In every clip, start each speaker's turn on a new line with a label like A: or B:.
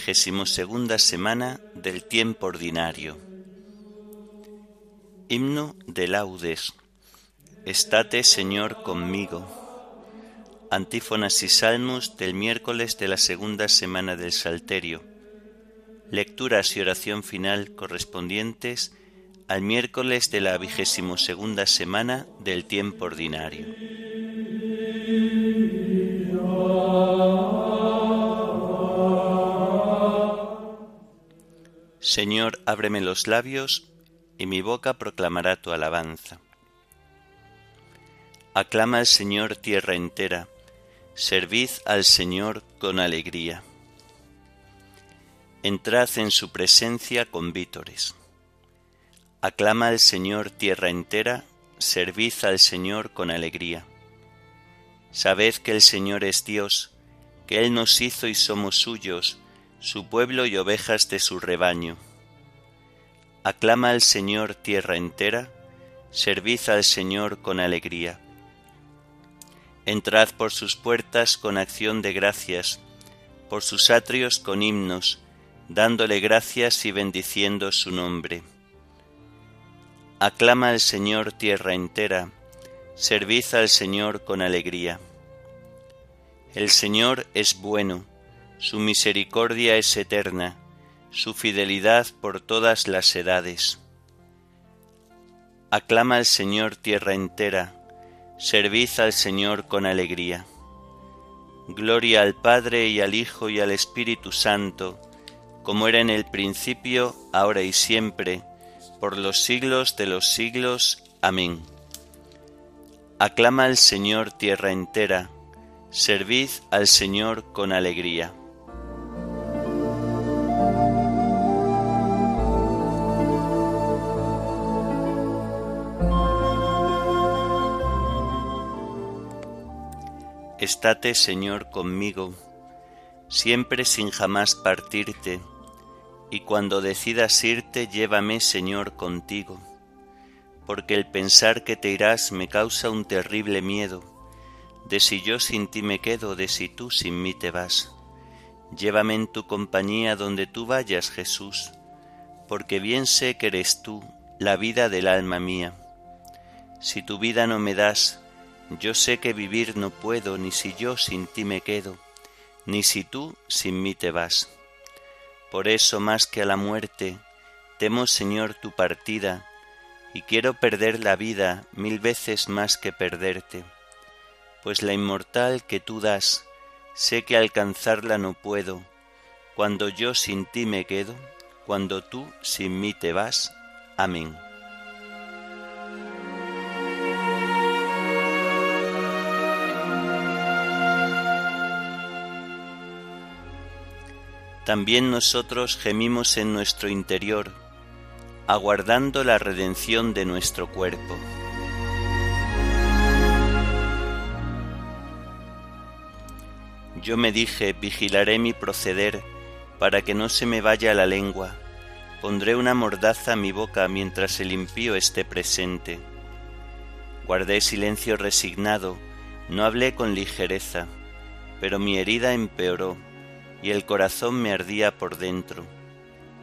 A: vigésimo segunda semana del tiempo ordinario. Himno de laudes. Estate, Señor, conmigo Antífonas y salmos del miércoles de la segunda semana del Salterio. Lecturas y oración final correspondientes al miércoles de la vigésimo segunda semana del tiempo ordinario. Señor, ábreme los labios y mi boca proclamará tu alabanza. Aclama al Señor tierra entera Servid al Señor con alegría. Entrad en su presencia con vítores. Aclama al Señor tierra entera, servid al Señor con alegría. Sabed que el Señor es Dios, que Él nos hizo y somos suyos, su pueblo y ovejas de su rebaño. Aclama al Señor tierra entera, servid al Señor con alegría. Entrad por sus puertas con acción de gracias, por sus atrios con himnos, dándole gracias y bendiciendo su nombre. Aclama al Señor tierra entera, servid al Señor con alegría. El Señor es bueno, su misericordia es eterna, su fidelidad por todas las edades. Aclama al Señor tierra entera, Servid al Señor con alegría. Gloria al Padre y al Hijo y al Espíritu Santo, como era en el principio, ahora y siempre, por los siglos de los siglos. Amén. Aclama al Señor tierra entera, servid al Señor con alegría. Estate, Señor, conmigo, siempre sin jamás partirte, y cuando decidas irte, llévame, Señor, contigo, porque el pensar que te irás me causa un terrible miedo, de si yo sin ti me quedo, de si tú sin mí te vas. Llévame en tu compañía donde tú vayas, Jesús, porque bien sé que eres tú, la vida del alma mía. Si tu vida no me das, yo sé que vivir no puedo, ni si yo sin ti me quedo, ni si tú sin mí te vas. Por eso más que a la muerte, temo, Señor, tu partida, y quiero perder la vida mil veces más que perderte, pues la inmortal que tú das, sé que alcanzarla no puedo, cuando yo sin ti me quedo, cuando tú sin mí te vas. Amén. También nosotros gemimos en nuestro interior, aguardando la redención de nuestro cuerpo. Yo me dije, vigilaré mi proceder, para que no se me vaya la lengua, pondré una mordaza a mi boca mientras el impío esté presente. Guardé silencio resignado, no hablé con ligereza, pero mi herida empeoró y el corazón me ardía por dentro.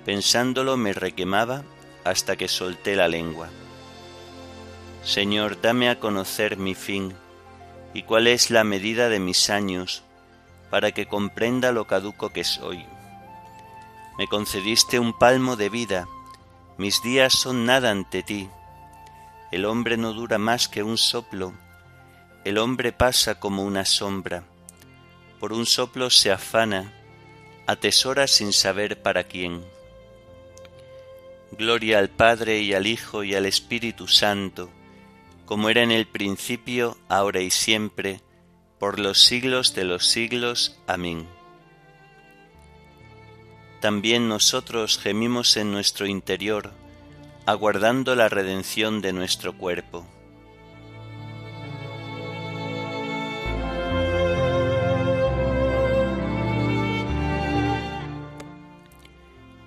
A: Pensándolo me requemaba hasta que solté la lengua. Señor, dame a conocer mi fin y cuál es la medida de mis años, para que comprenda lo caduco que soy. Me concediste un palmo de vida, mis días son nada ante ti. El hombre no dura más que un soplo, el hombre pasa como una sombra. Por un soplo se afana atesora sin saber para quién. Gloria al Padre y al Hijo y al Espíritu Santo, como era en el principio, ahora y siempre, por los siglos de los siglos. Amén. También nosotros gemimos en nuestro interior, aguardando la redención de nuestro cuerpo.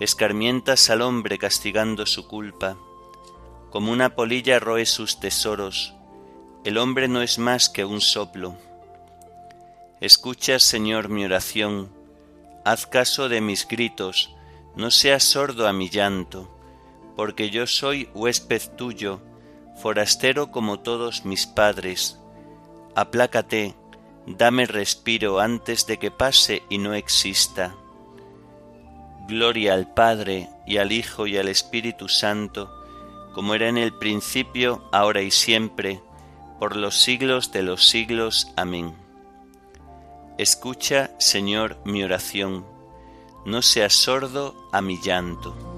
A: Escarmientas al hombre castigando su culpa, como una polilla roe sus tesoros, el hombre no es más que un soplo. Escucha, Señor, mi oración, haz caso de mis gritos, no seas sordo a mi llanto, porque yo soy huésped tuyo, forastero como todos mis padres aplácate, dame respiro antes de que pase y no exista. Gloria al Padre y al Hijo y al Espíritu Santo, como era en el principio, ahora y siempre, por los siglos de los siglos. Amén. Escucha, Señor, mi oración, no seas sordo a mi llanto.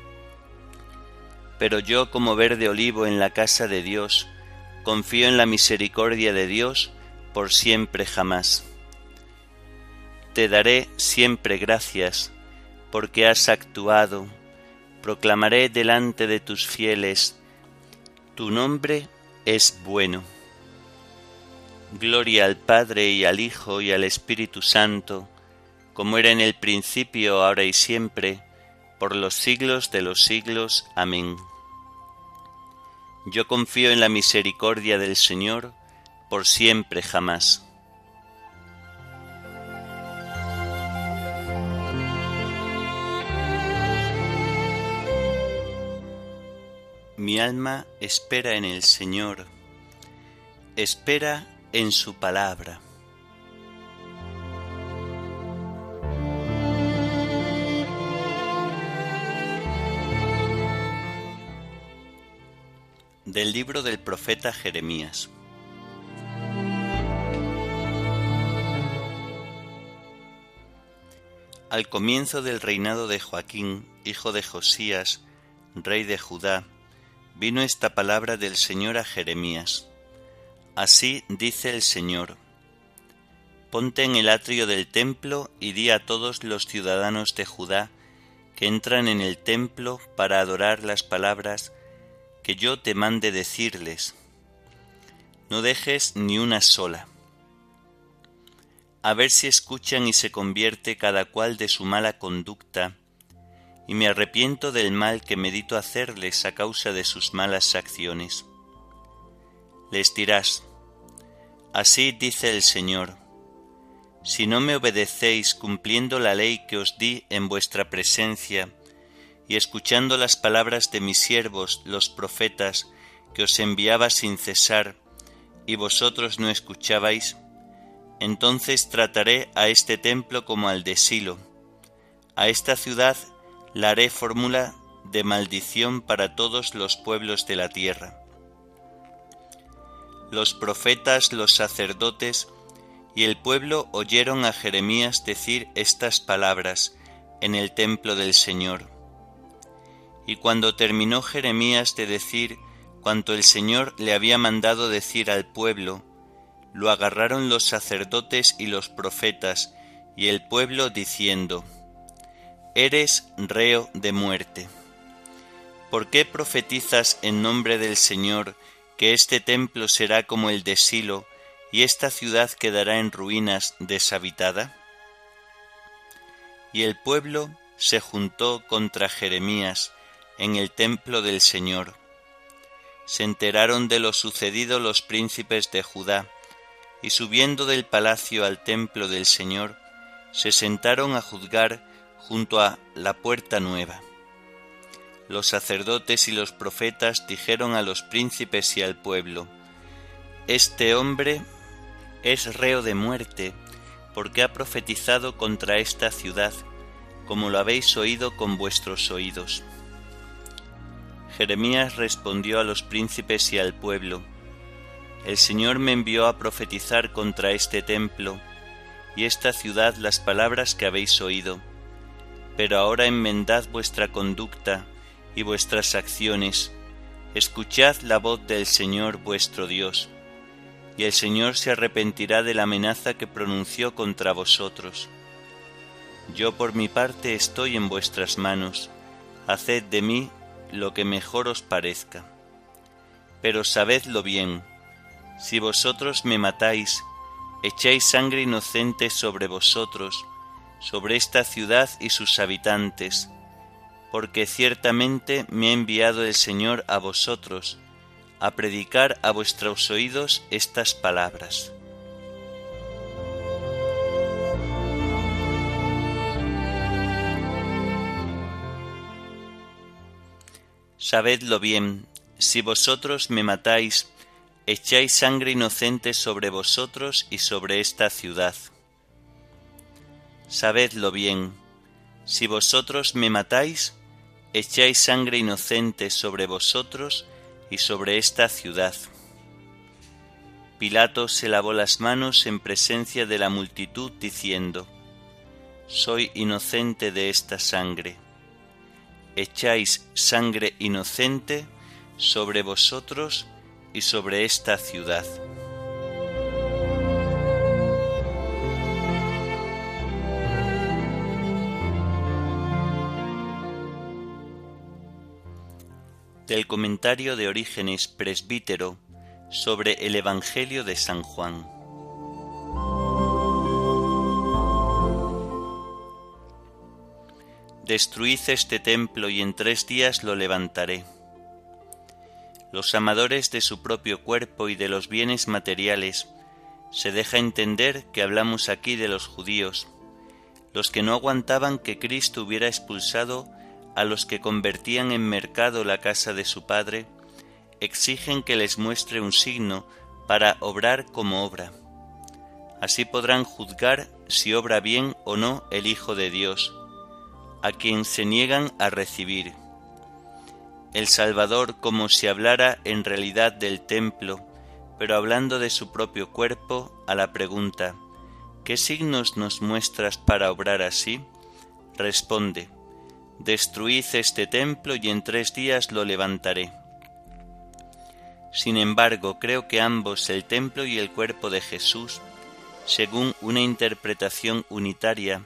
A: pero yo como verde olivo en la casa de Dios, confío en la misericordia de Dios por siempre jamás. Te daré siempre gracias, porque has actuado, proclamaré delante de tus fieles, tu nombre es bueno. Gloria al Padre y al Hijo y al Espíritu Santo, como era en el principio, ahora y siempre, por los siglos de los siglos. Amén. Yo confío en la misericordia del Señor por siempre jamás. Mi alma espera en el Señor, espera en su palabra. Del libro del profeta Jeremías. Al comienzo del reinado de Joaquín, hijo de Josías, rey de Judá, vino esta palabra del Señor a Jeremías. Así dice el Señor, Ponte en el atrio del templo y di a todos los ciudadanos de Judá que entran en el templo para adorar las palabras que yo te mande decirles. No dejes ni una sola. A ver si escuchan y se convierte cada cual de su mala conducta, y me arrepiento del mal que medito hacerles a causa de sus malas acciones. Les dirás, Así dice el Señor, si no me obedecéis cumpliendo la ley que os di en vuestra presencia, y escuchando las palabras de mis siervos, los profetas, que os enviaba sin cesar, y vosotros no escuchabais, entonces trataré a este templo como al de Silo. A esta ciudad la haré fórmula de maldición para todos los pueblos de la tierra. Los profetas, los sacerdotes y el pueblo oyeron a Jeremías decir estas palabras en el templo del Señor. Y cuando terminó Jeremías de decir cuanto el Señor le había mandado decir al pueblo, lo agarraron los sacerdotes y los profetas, y el pueblo diciendo, Eres reo de muerte. ¿Por qué profetizas en nombre del Señor que este templo será como el de Silo y esta ciudad quedará en ruinas deshabitada? Y el pueblo se juntó contra Jeremías en el templo del Señor. Se enteraron de lo sucedido los príncipes de Judá, y subiendo del palacio al templo del Señor, se sentaron a juzgar junto a la puerta nueva. Los sacerdotes y los profetas dijeron a los príncipes y al pueblo, Este hombre es reo de muerte, porque ha profetizado contra esta ciudad, como lo habéis oído con vuestros oídos. Jeremías respondió a los príncipes y al pueblo, El Señor me envió a profetizar contra este templo y esta ciudad las palabras que habéis oído, pero ahora enmendad vuestra conducta y vuestras acciones, escuchad la voz del Señor vuestro Dios, y el Señor se arrepentirá de la amenaza que pronunció contra vosotros. Yo por mi parte estoy en vuestras manos, haced de mí lo que mejor os parezca. Pero sabedlo bien, si vosotros me matáis, echáis sangre inocente sobre vosotros, sobre esta ciudad y sus habitantes, porque ciertamente me ha enviado el Señor a vosotros, a predicar a vuestros oídos estas palabras. Sabedlo bien, si vosotros me matáis, echáis sangre inocente sobre vosotros y sobre esta ciudad. Sabedlo bien, si vosotros me matáis, echáis sangre inocente sobre vosotros y sobre esta ciudad. Pilato se lavó las manos en presencia de la multitud, diciendo, Soy inocente de esta sangre. Echáis sangre inocente sobre vosotros y sobre esta ciudad. del comentario de Orígenes Presbítero sobre el Evangelio de San Juan. Destruid este templo y en tres días lo levantaré. Los amadores de su propio cuerpo y de los bienes materiales se deja entender que hablamos aquí de los judíos, los que no aguantaban que Cristo hubiera expulsado a los que convertían en mercado la casa de su Padre, exigen que les muestre un signo para obrar como obra. Así podrán juzgar si obra bien o no el Hijo de Dios, a quien se niegan a recibir. El Salvador como si hablara en realidad del templo, pero hablando de su propio cuerpo, a la pregunta, ¿qué signos nos muestras para obrar así? Responde, Destruid este templo y en tres días lo levantaré. Sin embargo, creo que ambos, el templo y el cuerpo de Jesús, según una interpretación unitaria,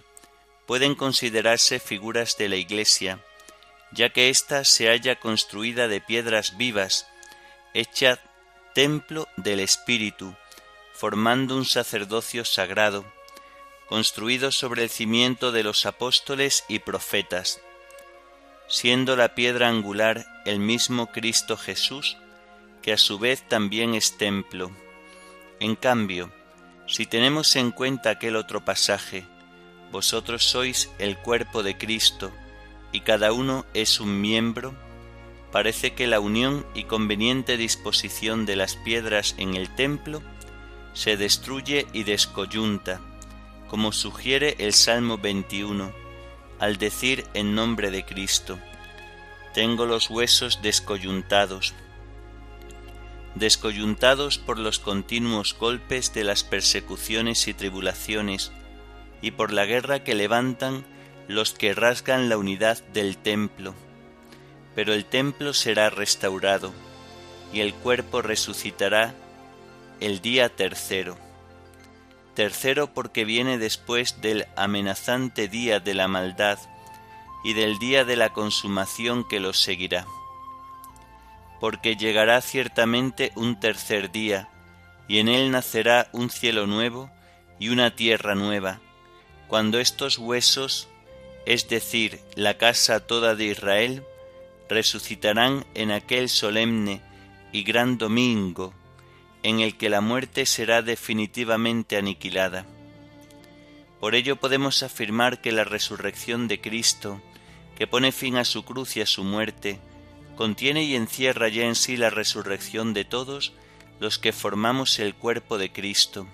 A: pueden considerarse figuras de la Iglesia, ya que ésta se halla construida de piedras vivas, hecha templo del Espíritu, formando un sacerdocio sagrado, construido sobre el cimiento de los apóstoles y profetas, siendo la piedra angular el mismo Cristo Jesús, que a su vez también es templo. En cambio, si tenemos en cuenta aquel otro pasaje, vosotros sois el cuerpo de Cristo y cada uno es un miembro, parece que la unión y conveniente disposición de las piedras en el templo se destruye y descoyunta, como sugiere el Salmo 21, al decir en nombre de Cristo, tengo los huesos descoyuntados, descoyuntados por los continuos golpes de las persecuciones y tribulaciones, y por la guerra que levantan los que rasgan la unidad del templo. Pero el templo será restaurado, y el cuerpo resucitará el día tercero. tercero porque viene después del amenazante día de la maldad y del día de la consumación que los seguirá. Porque llegará ciertamente un tercer día, y en él nacerá un cielo nuevo y una tierra nueva, cuando estos huesos, es decir, la casa toda de Israel, resucitarán en aquel solemne y gran domingo, en el que la muerte será definitivamente aniquilada. Por ello podemos afirmar que la resurrección de Cristo, que pone fin a su cruz y a su muerte, contiene y encierra ya en sí la resurrección de todos los que formamos el cuerpo de Cristo,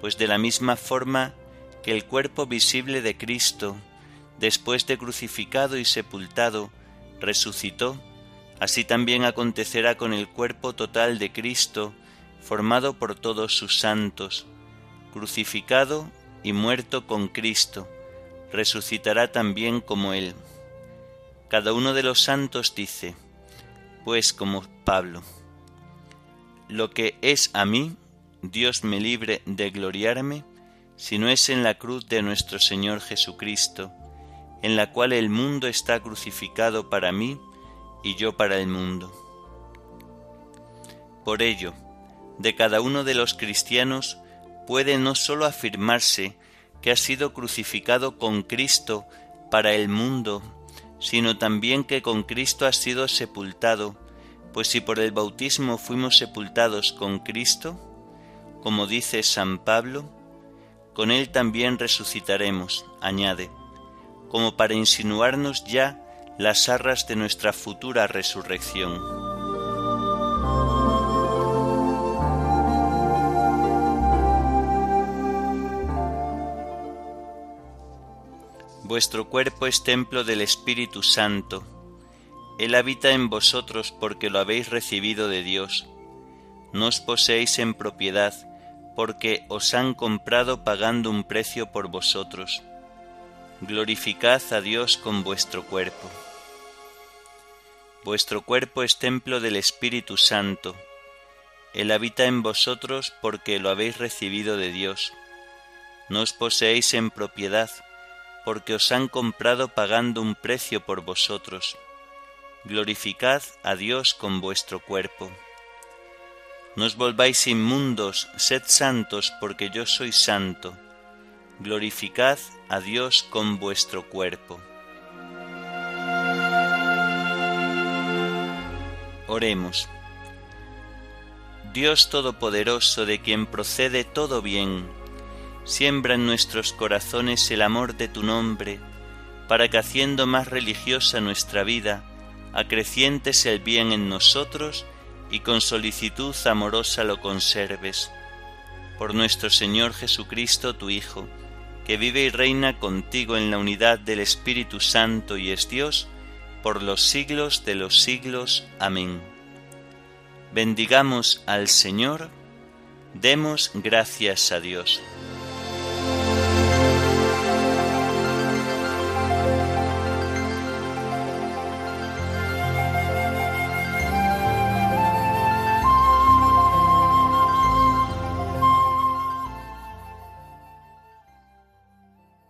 A: pues de la misma forma que el cuerpo visible de Cristo, después de crucificado y sepultado, resucitó, así también acontecerá con el cuerpo total de Cristo, formado por todos sus santos, crucificado y muerto con Cristo, resucitará también como Él. Cada uno de los santos dice, pues como Pablo, lo que es a mí, Dios me libre de gloriarme, si no es en la cruz de nuestro Señor Jesucristo, en la cual el mundo está crucificado para mí y yo para el mundo. Por ello, de cada uno de los cristianos puede no sólo afirmarse que ha sido crucificado con Cristo para el mundo, sino también que con Cristo ha sido sepultado, pues si por el bautismo fuimos sepultados con Cristo, como dice San Pablo, con Él también resucitaremos, añade, como para insinuarnos ya las arras de nuestra futura resurrección. Vuestro cuerpo es templo del Espíritu Santo. Él habita en vosotros porque lo habéis recibido de Dios. No os poseéis en propiedad, porque os han comprado pagando un precio por vosotros. Glorificad a Dios con vuestro cuerpo. Vuestro cuerpo es templo del Espíritu Santo. Él habita en vosotros porque lo habéis recibido de Dios. No os poseéis en propiedad, porque os han comprado pagando un precio por vosotros. Glorificad a Dios con vuestro cuerpo. No os volváis inmundos, sed santos, porque yo soy santo. Glorificad a Dios con vuestro cuerpo. Oremos. Dios Todopoderoso, de quien procede todo bien, siembra en nuestros corazones el amor de tu nombre, para que haciendo más religiosa nuestra vida, acrecientes el bien en nosotros y con solicitud amorosa lo conserves. Por nuestro Señor Jesucristo, tu Hijo, que vive y reina contigo en la unidad del Espíritu Santo y es Dios, por los siglos de los siglos. Amén. Bendigamos al Señor, demos gracias a Dios.